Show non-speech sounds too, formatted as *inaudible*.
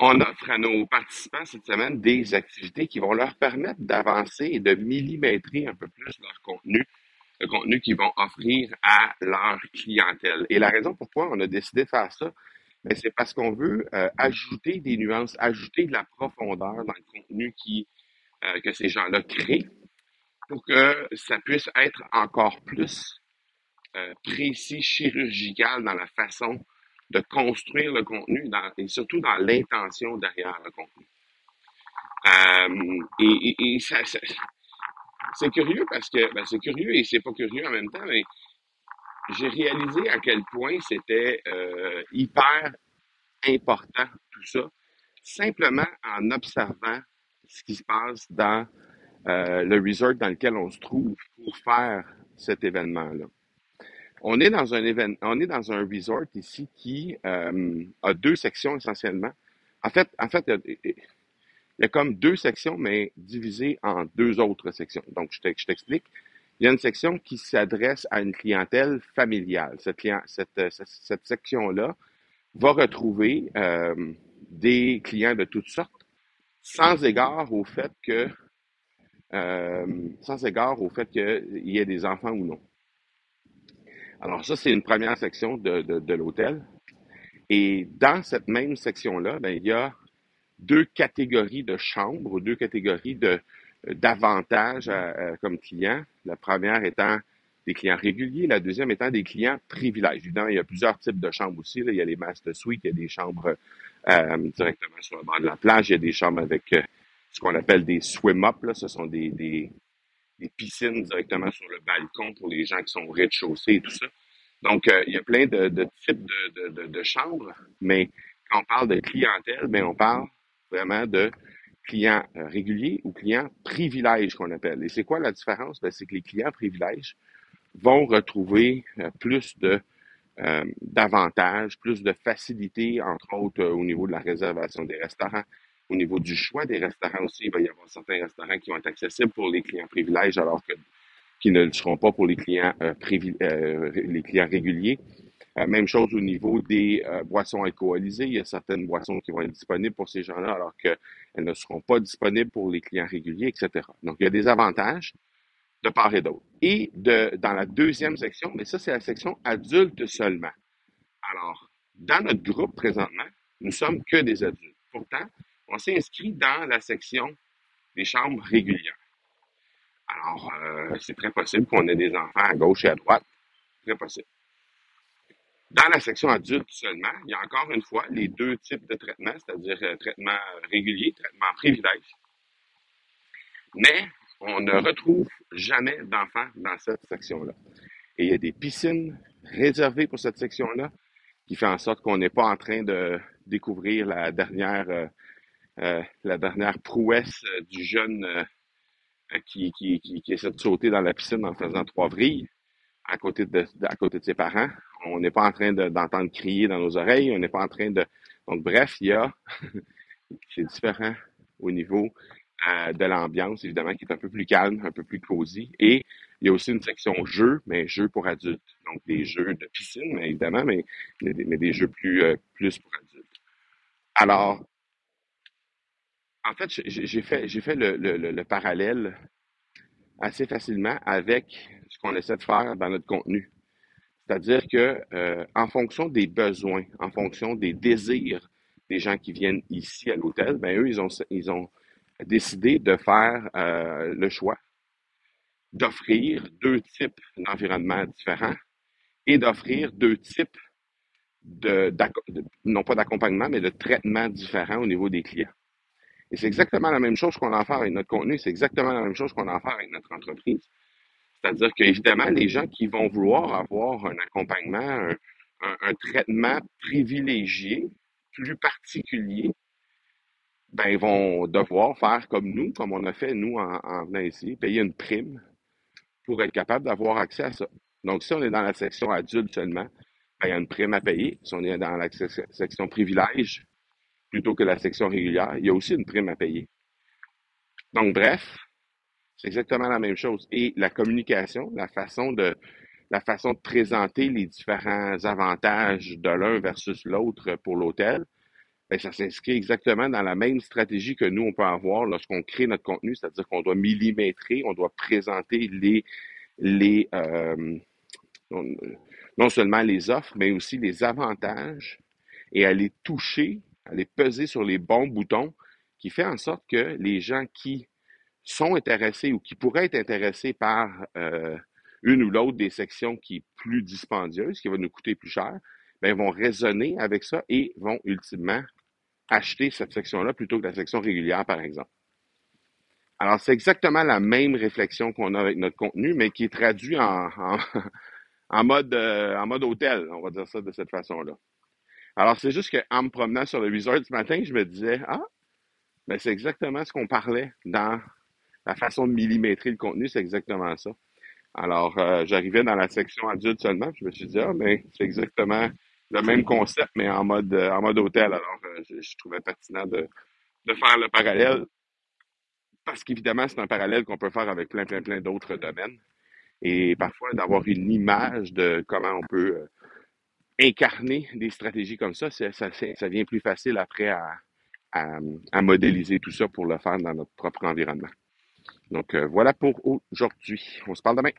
On offre à nos participants cette semaine des activités qui vont leur permettre d'avancer et de millimétrer un peu plus leur contenu, le contenu qu'ils vont offrir à leur clientèle. Et la raison pourquoi on a décidé de faire ça, ben, c'est parce qu'on veut euh, ajouter des nuances, ajouter de la profondeur dans le contenu euh, que ces gens-là créent pour que ça puisse être encore plus euh, précis, chirurgical dans la façon de construire le contenu et surtout dans l'intention derrière le contenu. Euh, et, ça, c'est curieux parce que ben, c'est curieux et c'est pas curieux en même temps, mais j'ai réalisé à quel point c'était euh, hyper important tout ça, simplement en observant ce qui se passe dans euh, le resort dans lequel on se trouve pour faire cet événement-là. On est dans un événement, on est dans un resort ici qui euh, a deux sections essentiellement. En fait, en fait, il y, a, comme deux sections, mais divisées en deux autres sections. Donc, je t'explique. Il y a une section qui s'adresse à une clientèle familiale. Cette, cette, cette, section-là va retrouver euh, des clients de toutes sortes, sans égard au fait que, euh, sans égard au fait qu'il y ait des enfants ou non. Alors ça, c'est une première section de, de, l'hôtel. Et dans cette même section-là, ben, il y a deux catégories de chambres, deux catégories de d'avantages comme clients. La première étant des clients réguliers, la deuxième étant des clients privilèges. Évidemment, il y a plusieurs types de chambres aussi. Là. Il y a les master suites, il y a des chambres euh, directement sur le bord de la plage, il y a des chambres avec euh, ce qu'on appelle des swim-up. Ce sont des, des, des piscines directement sur le balcon pour les gens qui sont au rez-de-chaussée et tout ça. Donc, euh, il y a plein de, types de, chambres, mais quand on parle de clientèle, ben on parle vraiment de clients euh, réguliers ou clients privilèges qu'on appelle. Et c'est quoi la différence? Ben, c'est que les clients privilèges vont retrouver euh, plus de d'avantages, plus de facilité, entre autres au niveau de la réservation des restaurants, au niveau du choix des restaurants aussi, il va y avoir certains restaurants qui vont être accessibles pour les clients privilèges, alors que qui ne le seront pas pour les clients euh, euh les clients réguliers. Euh, même chose au niveau des boissons alcoolisées. Il y a certaines boissons qui vont être disponibles pour ces gens-là, alors qu'elles ne seront pas disponibles pour les clients réguliers, etc. Donc, il y a des avantages de part et d'autre. Et de, dans la deuxième section, mais ça, c'est la section adultes seulement. Alors, dans notre groupe présentement, nous sommes que des adultes. Pourtant, on s'est inscrit dans la section des chambres régulières. Alors, euh, c'est très possible qu'on ait des enfants à gauche et à droite. Très possible. Dans la section adulte seulement, il y a encore une fois les deux types de traitements, c'est-à-dire euh, traitement régulier, traitement privilège. Mais on ne retrouve jamais d'enfants dans cette section-là. Et il y a des piscines réservées pour cette section-là qui fait en sorte qu'on n'est pas en train de découvrir la dernière euh, la dernière prouesse euh, du jeune euh, qui, essaie de sauter dans la piscine en faisant trois vrilles à côté de, ses parents. On n'est pas en train d'entendre crier dans nos oreilles. On n'est pas en train de. Donc, bref, il y a. *laughs* c'est différent au niveau de l'ambiance, évidemment, qui est un peu plus calme, un peu plus cosy. Et il y a aussi une section jeux, mais jeux pour adultes. Donc, des jeux de piscine, évidemment, mais, mais, des jeux plus, plus pour adultes. Alors, en fait, j'ai fait, j'ai fait le, parallèle assez facilement avec ce qu'on essaie de faire dans notre contenu. C'est-à-dire que euh, en fonction des besoins, en fonction des désirs des gens qui viennent ici à l'hôtel, ben eux, ils ont, ils ont décidé de faire euh, le choix d'offrir deux types d'environnements différents et d'offrir deux types de, non pas d'accompagnement, mais de traitement différents au niveau des clients. Et c'est exactement la même chose qu'on a à faire avec notre contenu, c'est exactement la même chose qu'on a à faire avec notre entreprise. C'est-à-dire qu'évidemment, les gens qui vont vouloir avoir un accompagnement, un, traitement privilégié, plus particulier, ben, ils vont devoir faire comme nous, comme on a fait nous en, venant ici, payer une prime pour être capable d'avoir accès à ça. Donc, si on est dans la section adulte seulement, ben, il y a une prime à payer. Si on est dans la section privilège, plutôt que la section régulière, il y a aussi une prime à payer. Donc, bref, c'est exactement la même chose. Et la communication, la façon de, la façon de présenter les différents avantages de l'un versus l'autre pour l'hôtel, ben, ça s'inscrit exactement dans la même stratégie que nous, on peut avoir lorsqu'on crée notre contenu, c'est-à-dire qu'on doit millimétrer, on doit présenter les, les euh, non, non seulement les offres, mais aussi les avantages et aller toucher, aller peser sur les bons boutons qui fait en sorte que les gens qui sont intéressés ou qui pourraient être intéressés par euh, une ou l'autre des sections qui est plus dispendieuse, qui va nous coûter plus cher, ben, vont raisonner avec ça et vont ultimement acheter cette section-là plutôt que la section régulière, par exemple. Alors, c'est exactement la même réflexion qu'on a avec notre contenu, mais qui est traduit en *laughs* mode, euh, en mode hôtel, on va dire ça de cette façon-là. Alors, c'est juste qu'en me promenant sur le resort ce matin, je me disais, ah, ben, c'est exactement ce qu'on parlait dans la façon de millimétrer le contenu, c'est exactement ça. Alors, euh, j'arrivais dans la section adulte seulement, puis je me suis dit, ah, ben, c'est exactement le même concept, mais en mode, euh, en mode hôtel. Alors, euh, je, je trouvais pertinent de, de faire le parallèle, parce qu'évidemment, c'est un parallèle qu'on peut faire avec plein, plein, plein d'autres domaines. Et parfois, d'avoir une image de comment on peut incarner des stratégies comme ça, ça, ça, devient plus facile après à, modéliser tout ça pour le faire dans notre propre environnement. Donc, euh, voilà pour aujourd'hui. On se parle demain.